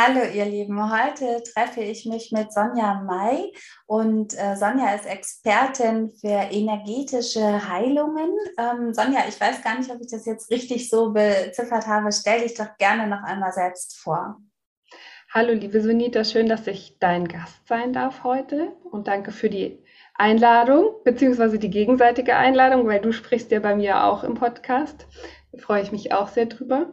Hallo ihr Lieben, heute treffe ich mich mit Sonja May und äh, Sonja ist Expertin für energetische Heilungen. Ähm, Sonja, ich weiß gar nicht, ob ich das jetzt richtig so beziffert habe. Stell dich doch gerne noch einmal selbst vor. Hallo liebe Sunita, schön, dass ich dein Gast sein darf heute und danke für die Einladung beziehungsweise die gegenseitige Einladung, weil du sprichst ja bei mir auch im Podcast. Da freue ich mich auch sehr drüber.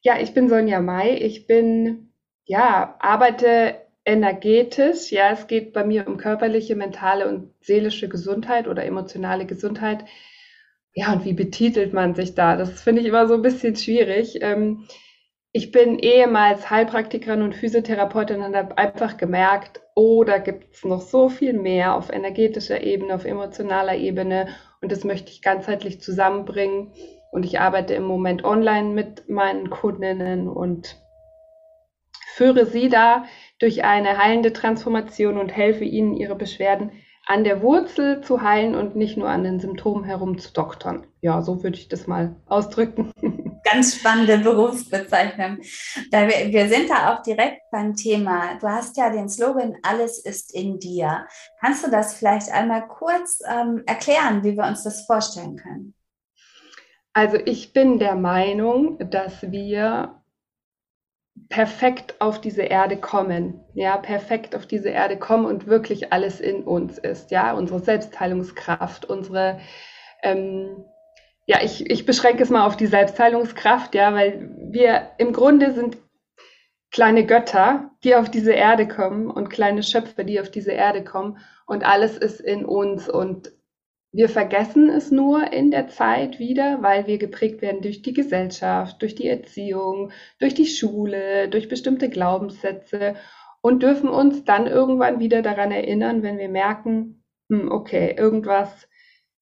Ja, ich bin Sonja May. Ich bin ja, arbeite energetisch. Ja, es geht bei mir um körperliche, mentale und seelische Gesundheit oder emotionale Gesundheit. Ja, und wie betitelt man sich da? Das finde ich immer so ein bisschen schwierig. Ähm, ich bin ehemals Heilpraktikerin und Physiotherapeutin und habe einfach gemerkt, oh, da gibt es noch so viel mehr auf energetischer Ebene, auf emotionaler Ebene und das möchte ich ganzheitlich zusammenbringen. Und ich arbeite im Moment online mit meinen Kundinnen und führe sie da durch eine heilende Transformation und helfe ihnen, ihre Beschwerden an der Wurzel zu heilen und nicht nur an den Symptomen herum zu doktern. Ja, so würde ich das mal ausdrücken. Ganz spannende Berufsbezeichnung. Wir sind da auch direkt beim Thema. Du hast ja den Slogan, alles ist in dir. Kannst du das vielleicht einmal kurz ähm, erklären, wie wir uns das vorstellen können? Also ich bin der Meinung, dass wir perfekt auf diese Erde kommen, ja, perfekt auf diese Erde kommen und wirklich alles in uns ist, ja, unsere Selbstheilungskraft, unsere, ähm, ja, ich, ich beschränke es mal auf die Selbstheilungskraft, ja, weil wir im Grunde sind kleine Götter, die auf diese Erde kommen und kleine Schöpfer, die auf diese Erde kommen und alles ist in uns und wir vergessen es nur in der Zeit wieder, weil wir geprägt werden durch die Gesellschaft, durch die Erziehung, durch die Schule, durch bestimmte Glaubenssätze und dürfen uns dann irgendwann wieder daran erinnern, wenn wir merken, hm, okay, irgendwas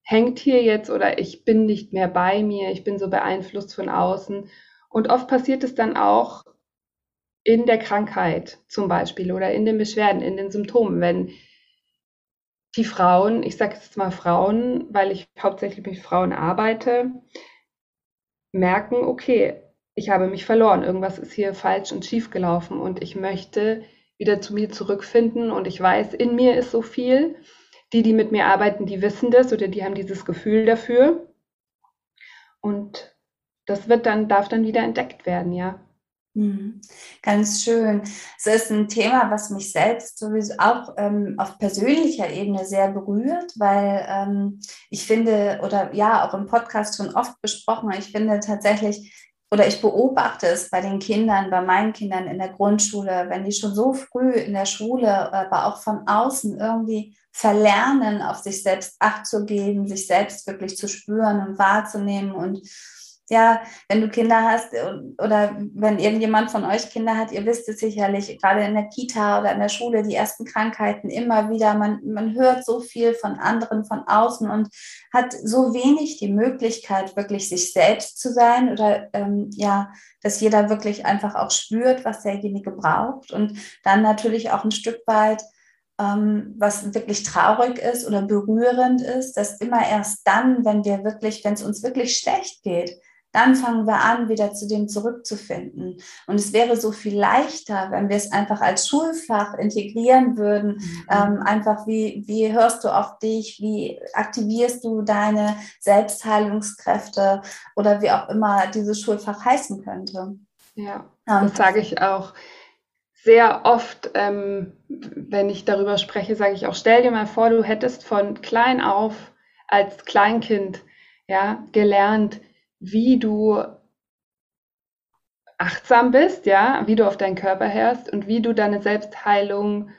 hängt hier jetzt oder ich bin nicht mehr bei mir, ich bin so beeinflusst von außen. Und oft passiert es dann auch in der Krankheit zum Beispiel oder in den Beschwerden, in den Symptomen, wenn die Frauen, ich sage jetzt mal Frauen, weil ich hauptsächlich mit Frauen arbeite, merken, okay, ich habe mich verloren, irgendwas ist hier falsch und schief gelaufen und ich möchte wieder zu mir zurückfinden und ich weiß, in mir ist so viel. Die, die mit mir arbeiten, die wissen das oder die haben dieses Gefühl dafür. Und das wird dann, darf dann wieder entdeckt werden, ja. Mhm. Ganz schön. Es ist ein Thema, was mich selbst sowieso auch ähm, auf persönlicher Ebene sehr berührt, weil ähm, ich finde, oder ja, auch im Podcast schon oft besprochen, ich finde tatsächlich, oder ich beobachte es bei den Kindern, bei meinen Kindern in der Grundschule, wenn die schon so früh in der Schule, aber auch von außen irgendwie verlernen, auf sich selbst Acht zu geben, sich selbst wirklich zu spüren und wahrzunehmen und ja, wenn du Kinder hast äh, oder wenn irgendjemand von euch Kinder hat, ihr wisst es sicherlich, gerade in der Kita oder in der Schule, die ersten Krankheiten immer wieder, man, man hört so viel von anderen von außen und hat so wenig die Möglichkeit, wirklich sich selbst zu sein oder ähm, ja, dass jeder wirklich einfach auch spürt, was derjenige braucht und dann natürlich auch ein Stück weit ähm, was wirklich traurig ist oder berührend ist, dass immer erst dann, wenn wir wirklich, wenn es uns wirklich schlecht geht, dann fangen wir an, wieder zu dem zurückzufinden. Und es wäre so viel leichter, wenn wir es einfach als Schulfach integrieren würden. Mhm. Ähm, einfach wie, wie hörst du auf dich? Wie aktivierst du deine Selbstheilungskräfte? Oder wie auch immer dieses Schulfach heißen könnte. Ja, ähm, das sage ich auch sehr oft, ähm, wenn ich darüber spreche, sage ich auch, stell dir mal vor, du hättest von klein auf als Kleinkind ja, gelernt, wie du achtsam bist, ja, wie du auf deinen Körper hörst und wie du deine Selbstheilung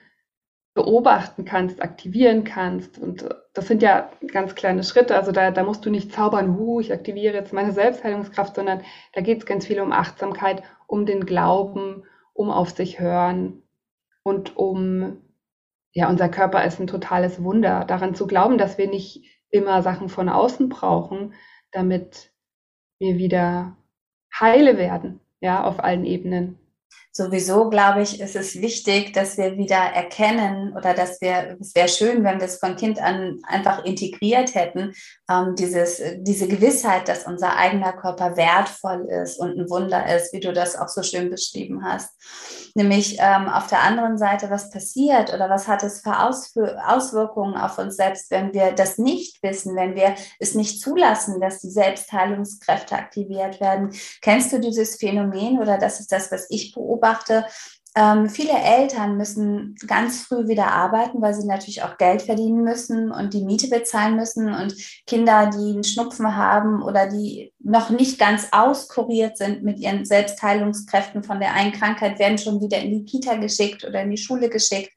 beobachten kannst, aktivieren kannst. Und das sind ja ganz kleine Schritte. Also da, da musst du nicht zaubern, hu, ich aktiviere jetzt meine Selbstheilungskraft, sondern da geht es ganz viel um Achtsamkeit, um den Glauben, um auf sich hören. und um, ja, unser Körper ist ein totales Wunder. Daran zu glauben, dass wir nicht immer Sachen von außen brauchen, damit wir wieder heile werden, ja, auf allen Ebenen sowieso, glaube ich, ist es wichtig, dass wir wieder erkennen oder dass wir, es wäre schön, wenn wir es von Kind an einfach integriert hätten, ähm, dieses, diese Gewissheit, dass unser eigener Körper wertvoll ist und ein Wunder ist, wie du das auch so schön beschrieben hast. Nämlich ähm, auf der anderen Seite, was passiert oder was hat es für Ausf Auswirkungen auf uns selbst, wenn wir das nicht wissen, wenn wir es nicht zulassen, dass die Selbstheilungskräfte aktiviert werden. Kennst du dieses Phänomen oder das ist das, was ich beobachte? Beobachte, ähm, viele Eltern müssen ganz früh wieder arbeiten, weil sie natürlich auch Geld verdienen müssen und die Miete bezahlen müssen. Und Kinder, die einen Schnupfen haben oder die noch nicht ganz auskuriert sind mit ihren Selbstheilungskräften von der einen Krankheit, werden schon wieder in die Kita geschickt oder in die Schule geschickt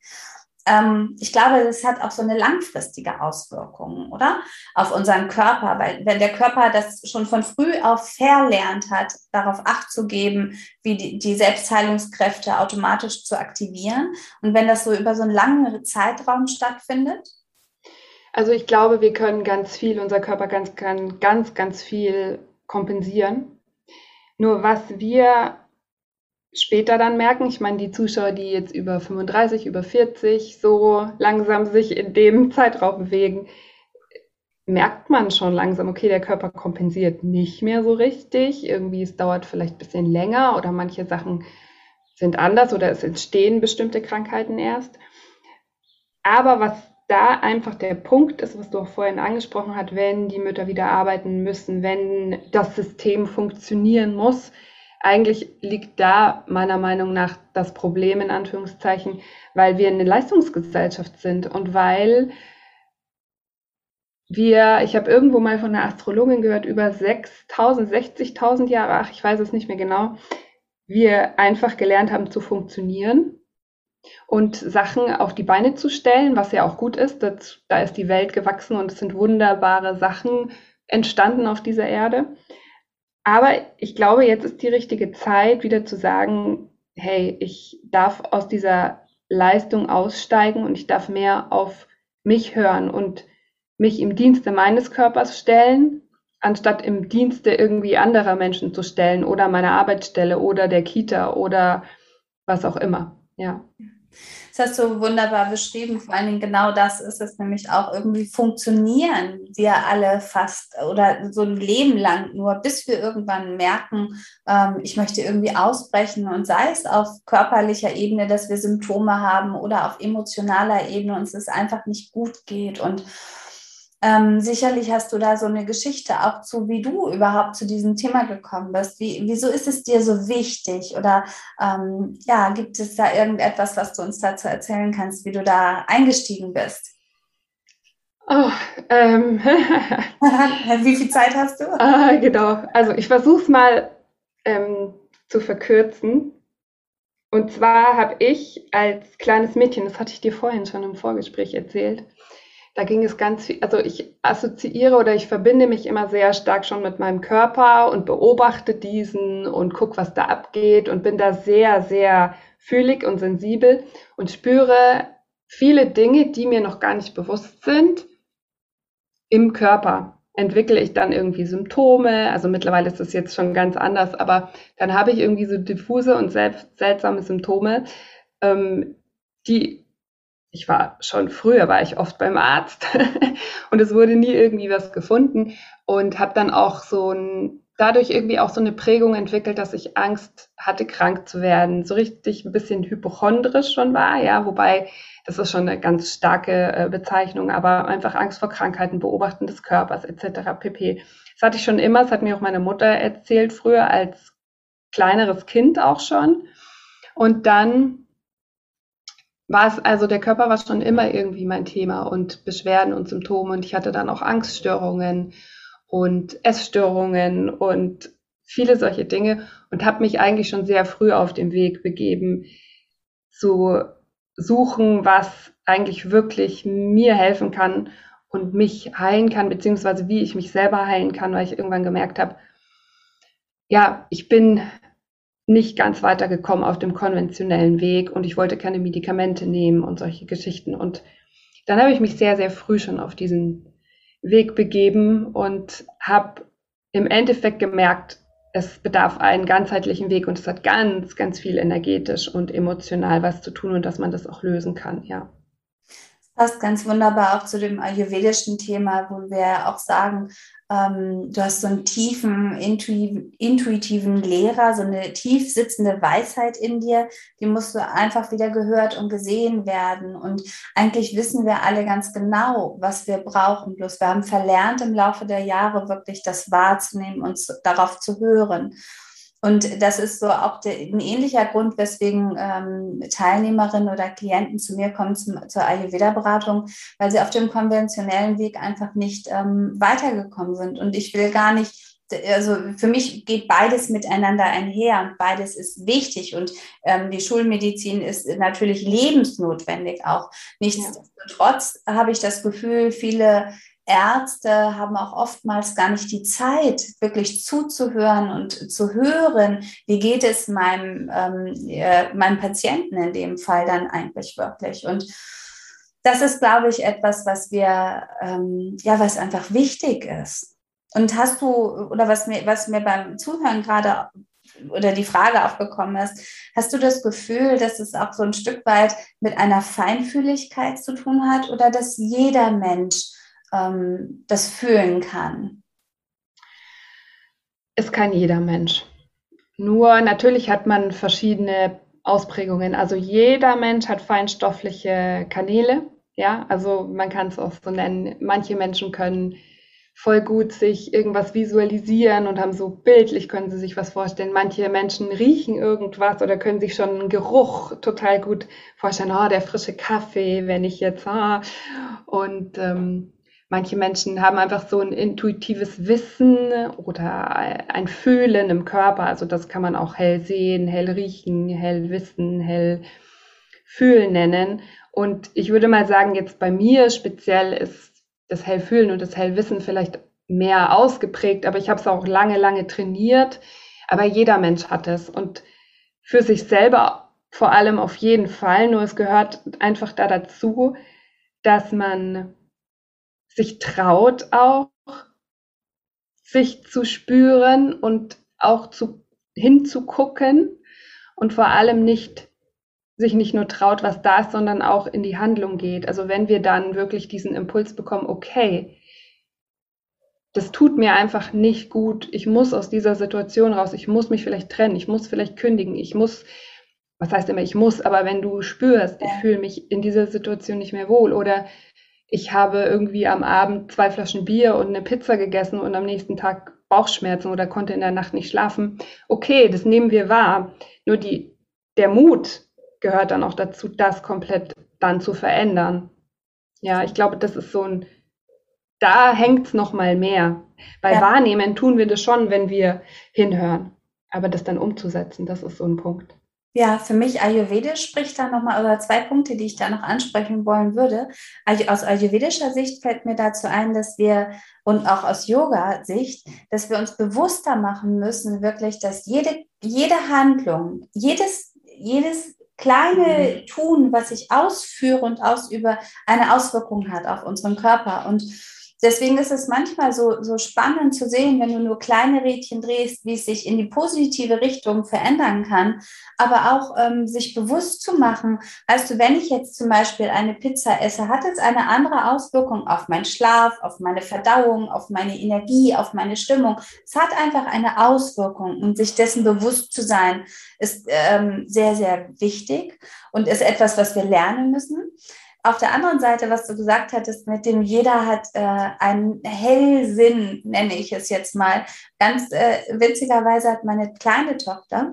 ähm, ich glaube, das hat auch so eine langfristige Auswirkung, oder? Auf unseren Körper, weil wenn der Körper das schon von früh auf verlernt hat, darauf Acht zu geben, wie die, die Selbstheilungskräfte automatisch zu aktivieren und wenn das so über so einen langen Zeitraum stattfindet? Also ich glaube, wir können ganz viel, unser Körper ganz, kann ganz, ganz viel kompensieren. Nur was wir später dann merken, ich meine, die Zuschauer, die jetzt über 35, über 40 so langsam sich in dem Zeitraum bewegen, merkt man schon langsam, okay, der Körper kompensiert nicht mehr so richtig. Irgendwie, es dauert vielleicht ein bisschen länger oder manche Sachen sind anders oder es entstehen bestimmte Krankheiten erst. Aber was da einfach der Punkt ist, was du auch vorhin angesprochen hast, wenn die Mütter wieder arbeiten müssen, wenn das System funktionieren muss, eigentlich liegt da meiner Meinung nach das Problem in Anführungszeichen, weil wir eine Leistungsgesellschaft sind und weil wir, ich habe irgendwo mal von einer Astrologin gehört, über 6.000, 60.000 Jahre, ach, ich weiß es nicht mehr genau, wir einfach gelernt haben zu funktionieren und Sachen auf die Beine zu stellen, was ja auch gut ist. Das, da ist die Welt gewachsen und es sind wunderbare Sachen entstanden auf dieser Erde. Aber ich glaube, jetzt ist die richtige Zeit, wieder zu sagen, hey, ich darf aus dieser Leistung aussteigen und ich darf mehr auf mich hören und mich im Dienste meines Körpers stellen, anstatt im Dienste irgendwie anderer Menschen zu stellen oder meiner Arbeitsstelle oder der Kita oder was auch immer. Ja. Das hast du wunderbar beschrieben. Vor allen Dingen genau das ist es nämlich auch. Irgendwie funktionieren wir alle fast oder so ein Leben lang nur, bis wir irgendwann merken, ähm, ich möchte irgendwie ausbrechen. Und sei es auf körperlicher Ebene, dass wir Symptome haben oder auf emotionaler Ebene uns es einfach nicht gut geht. Und ähm, sicherlich hast du da so eine Geschichte auch zu, wie du überhaupt zu diesem Thema gekommen bist. Wie, wieso ist es dir so wichtig? Oder ähm, ja, gibt es da irgendetwas, was du uns dazu erzählen kannst, wie du da eingestiegen bist? Oh, ähm. wie viel Zeit hast du? Ah, genau. Also ich versuche es mal ähm, zu verkürzen. Und zwar habe ich als kleines Mädchen, das hatte ich dir vorhin schon im Vorgespräch erzählt, da ging es ganz viel, also ich assoziiere oder ich verbinde mich immer sehr stark schon mit meinem Körper und beobachte diesen und gucke, was da abgeht und bin da sehr, sehr fühlig und sensibel und spüre viele Dinge, die mir noch gar nicht bewusst sind, im Körper. Entwickle ich dann irgendwie Symptome, also mittlerweile ist das jetzt schon ganz anders, aber dann habe ich irgendwie so diffuse und seltsame Symptome, ähm, die ich war schon früher, war ich oft beim Arzt und es wurde nie irgendwie was gefunden und habe dann auch so ein, dadurch irgendwie auch so eine Prägung entwickelt, dass ich Angst hatte, krank zu werden, so richtig ein bisschen hypochondrisch schon war, ja, wobei das ist schon eine ganz starke äh, Bezeichnung, aber einfach Angst vor Krankheiten, Beobachten des Körpers etc. pp. Das hatte ich schon immer, das hat mir auch meine Mutter erzählt früher als kleineres Kind auch schon und dann war es, also der Körper war schon immer irgendwie mein Thema und Beschwerden und Symptome und ich hatte dann auch Angststörungen und Essstörungen und viele solche Dinge und habe mich eigentlich schon sehr früh auf den Weg begeben zu suchen, was eigentlich wirklich mir helfen kann und mich heilen kann, beziehungsweise wie ich mich selber heilen kann, weil ich irgendwann gemerkt habe, ja, ich bin nicht ganz weitergekommen auf dem konventionellen Weg und ich wollte keine Medikamente nehmen und solche Geschichten. Und dann habe ich mich sehr, sehr früh schon auf diesen Weg begeben und habe im Endeffekt gemerkt, es bedarf einen ganzheitlichen Weg und es hat ganz, ganz viel energetisch und emotional was zu tun und dass man das auch lösen kann, ja. Das passt ganz wunderbar auch zu dem ayurvedischen Thema, wo wir auch sagen, ähm, du hast so einen tiefen, intuitiven Lehrer, so eine tief sitzende Weisheit in dir, die musst du einfach wieder gehört und gesehen werden. Und eigentlich wissen wir alle ganz genau, was wir brauchen. Bloß wir haben verlernt im Laufe der Jahre wirklich das wahrzunehmen und darauf zu hören. Und das ist so auch der, ein ähnlicher Grund, weswegen ähm, Teilnehmerinnen oder Klienten zu mir kommen zum, zur Ayurveda-Beratung, weil sie auf dem konventionellen Weg einfach nicht ähm, weitergekommen sind. Und ich will gar nicht also für mich geht beides miteinander einher und beides ist wichtig und ähm, die Schulmedizin ist natürlich lebensnotwendig auch. Nichtsdestotrotz ja. habe ich das Gefühl, viele Ärzte haben auch oftmals gar nicht die Zeit, wirklich zuzuhören und zu hören, wie geht es meinem, ähm, äh, meinem Patienten in dem Fall dann eigentlich wirklich. Und das ist, glaube ich, etwas, was wir, ähm, ja, was einfach wichtig ist. Und hast du, oder was mir, was mir beim Zuhören gerade oder die Frage aufgekommen ist, hast du das Gefühl, dass es auch so ein Stück weit mit einer Feinfühligkeit zu tun hat oder dass jeder Mensch ähm, das fühlen kann? Es kann jeder Mensch. Nur natürlich hat man verschiedene Ausprägungen. Also jeder Mensch hat feinstoffliche Kanäle. Ja, also man kann es auch so nennen. Manche Menschen können voll gut sich irgendwas visualisieren und haben so bildlich können sie sich was vorstellen. Manche Menschen riechen irgendwas oder können sich schon einen Geruch total gut vorstellen. Oh, der frische Kaffee, wenn ich jetzt, ah. Und ähm, Manche Menschen haben einfach so ein intuitives Wissen oder ein Fühlen im Körper. Also das kann man auch hell sehen, hell riechen, hell wissen, hell fühlen nennen. Und ich würde mal sagen, jetzt bei mir speziell ist das Hellfühlen und das Hellwissen vielleicht mehr ausgeprägt, aber ich habe es auch lange, lange trainiert. Aber jeder Mensch hat es und für sich selber vor allem auf jeden Fall. Nur es gehört einfach da dazu, dass man sich traut auch, sich zu spüren und auch zu, hinzugucken und vor allem nicht sich nicht nur traut, was da ist, sondern auch in die Handlung geht. Also wenn wir dann wirklich diesen Impuls bekommen, okay, das tut mir einfach nicht gut, ich muss aus dieser Situation raus, ich muss mich vielleicht trennen, ich muss vielleicht kündigen, ich muss, was heißt immer, ich muss, aber wenn du spürst, ich fühle mich in dieser Situation nicht mehr wohl oder ich habe irgendwie am Abend zwei Flaschen Bier und eine Pizza gegessen und am nächsten Tag Bauchschmerzen oder konnte in der Nacht nicht schlafen. Okay, das nehmen wir wahr. Nur die, der Mut gehört dann auch dazu, das komplett dann zu verändern. Ja, ich glaube, das ist so ein, da hängt es nochmal mehr. Bei ja. Wahrnehmen tun wir das schon, wenn wir hinhören. Aber das dann umzusetzen, das ist so ein Punkt. Ja, für mich Ayurvedisch spricht da nochmal, oder zwei Punkte, die ich da noch ansprechen wollen würde. Aus ayurvedischer Sicht fällt mir dazu ein, dass wir, und auch aus Yoga-Sicht, dass wir uns bewusster machen müssen, wirklich, dass jede, jede Handlung, jedes, jedes kleine mhm. Tun, was ich ausführe und ausübe, eine Auswirkung hat auf unseren Körper. Und Deswegen ist es manchmal so, so spannend zu sehen, wenn du nur kleine Rädchen drehst, wie es sich in die positive Richtung verändern kann, aber auch ähm, sich bewusst zu machen, weißt du, wenn ich jetzt zum Beispiel eine Pizza esse, hat es eine andere Auswirkung auf meinen Schlaf, auf meine Verdauung, auf meine Energie, auf meine Stimmung. Es hat einfach eine Auswirkung und sich dessen bewusst zu sein, ist ähm, sehr, sehr wichtig und ist etwas, was wir lernen müssen. Auf der anderen Seite, was du gesagt hattest, mit dem jeder hat äh, einen Hellsinn, nenne ich es jetzt mal. Ganz äh, witzigerweise hat meine kleine Tochter,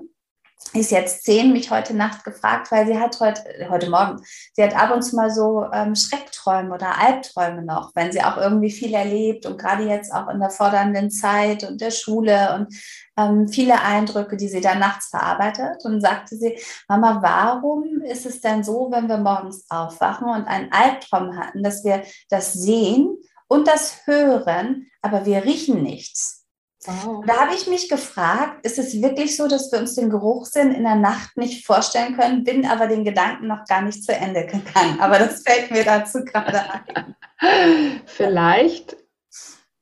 ist jetzt zehn, mich heute Nacht gefragt, weil sie hat heute, heute Morgen, sie hat ab und zu mal so ähm, Schreckträume oder Albträume noch, wenn sie auch irgendwie viel erlebt und gerade jetzt auch in der fordernden Zeit und der Schule und ähm, viele Eindrücke, die sie dann nachts verarbeitet. Und sagte sie, Mama, warum ist es denn so, wenn wir morgens aufwachen und einen Albtraum hatten, dass wir das sehen und das hören, aber wir riechen nichts? Wow. Da habe ich mich gefragt, ist es wirklich so, dass wir uns den Geruchssinn in der Nacht nicht vorstellen können, bin aber den Gedanken noch gar nicht zu Ende gegangen. Aber das fällt mir dazu gerade ein. Vielleicht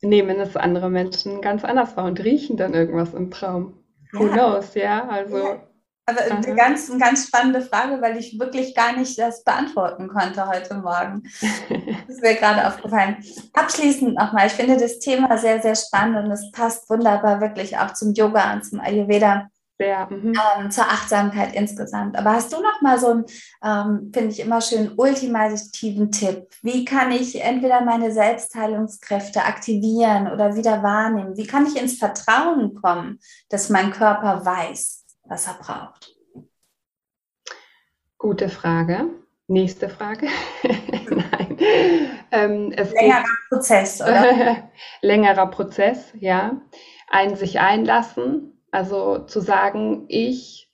nehmen es andere Menschen ganz anders wahr und riechen dann irgendwas im Traum. Who ja. knows, ja? Also. Ja. Aber eine ganz, eine ganz spannende Frage, weil ich wirklich gar nicht das beantworten konnte heute Morgen. Das ist mir gerade aufgefallen. Abschließend nochmal, ich finde das Thema sehr, sehr spannend und es passt wunderbar wirklich auch zum Yoga und zum Ayurveda. Sehr, mhm. ähm, zur Achtsamkeit insgesamt. Aber hast du noch mal so einen, ähm, finde ich immer schön, ultimativen Tipp? Wie kann ich entweder meine Selbstheilungskräfte aktivieren oder wieder wahrnehmen? Wie kann ich ins Vertrauen kommen, dass mein Körper weiß, was er braucht? Gute Frage. Nächste Frage. Nein. Ähm, längerer Prozess, oder? längerer Prozess, ja. Ein sich einlassen, also zu sagen, ich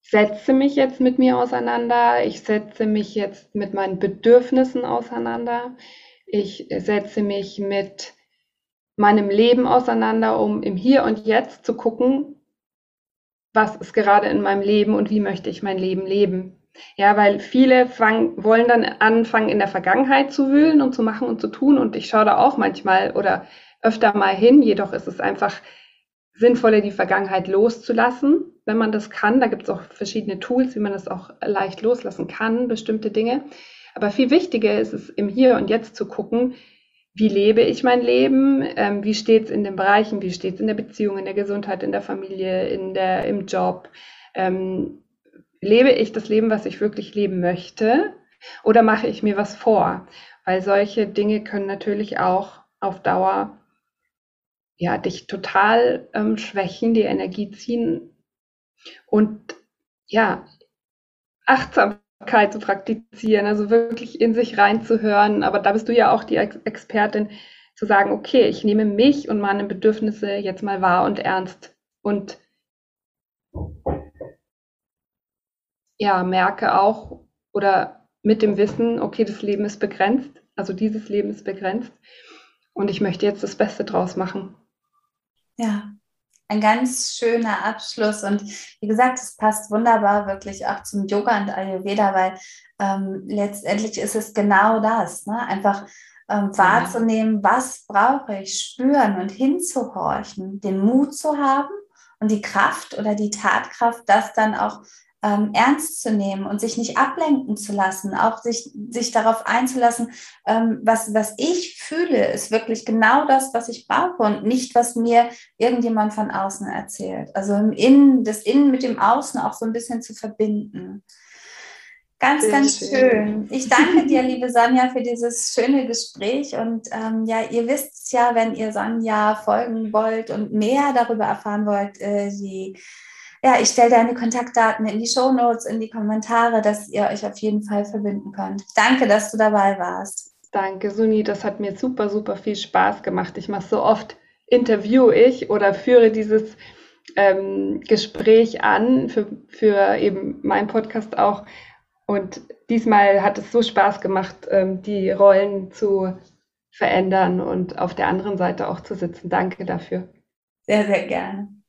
setze mich jetzt mit mir auseinander, ich setze mich jetzt mit meinen Bedürfnissen auseinander, ich setze mich mit meinem Leben auseinander, um im Hier und Jetzt zu gucken, was ist gerade in meinem Leben und wie möchte ich mein Leben leben. Ja, weil viele fang, wollen dann anfangen, in der Vergangenheit zu wühlen und zu machen und zu tun. Und ich schaue da auch manchmal oder öfter mal hin. Jedoch ist es einfach sinnvoller, die Vergangenheit loszulassen, wenn man das kann. Da gibt es auch verschiedene Tools, wie man das auch leicht loslassen kann, bestimmte Dinge. Aber viel wichtiger ist es, im Hier und Jetzt zu gucken, wie lebe ich mein Leben, ähm, wie steht es in den Bereichen, wie steht es in der Beziehung, in der Gesundheit, in der Familie, in der, im Job. Ähm, lebe ich das Leben, was ich wirklich leben möchte, oder mache ich mir was vor? Weil solche Dinge können natürlich auch auf Dauer ja, dich total ähm, schwächen, die Energie ziehen. Und ja, achtsam zu praktizieren, also wirklich in sich reinzuhören. Aber da bist du ja auch die Ex Expertin, zu sagen, okay, ich nehme mich und meine Bedürfnisse jetzt mal wahr und ernst und ja, merke auch oder mit dem Wissen, okay, das Leben ist begrenzt, also dieses Leben ist begrenzt und ich möchte jetzt das Beste draus machen. Ja, ein ganz schöner Abschluss. Und wie gesagt, es passt wunderbar wirklich auch zum Yoga und Ayurveda, weil ähm, letztendlich ist es genau das, ne? einfach ähm, wahrzunehmen, was brauche ich, spüren und hinzuhorchen, den Mut zu haben und die Kraft oder die Tatkraft, das dann auch ähm, ernst zu nehmen und sich nicht ablenken zu lassen, auch sich, sich darauf einzulassen, ähm, was, was ich fühle, ist wirklich genau das, was ich brauche und nicht, was mir irgendjemand von außen erzählt. Also im Innen, das Innen mit dem Außen auch so ein bisschen zu verbinden. Ganz, Sehr ganz schön. schön. Ich danke dir, liebe Sonja, für dieses schöne Gespräch. Und ähm, ja, ihr wisst ja, wenn ihr Sonja folgen wollt und mehr darüber erfahren wollt, äh, die ja, ich stelle deine Kontaktdaten in die Show Notes, in die Kommentare, dass ihr euch auf jeden Fall verbinden könnt. Danke, dass du dabei warst. Danke, Suni. Das hat mir super, super viel Spaß gemacht. Ich mache so oft, interview ich oder führe dieses ähm, Gespräch an für, für eben meinen Podcast auch. Und diesmal hat es so Spaß gemacht, ähm, die Rollen zu verändern und auf der anderen Seite auch zu sitzen. Danke dafür. Sehr, sehr gerne.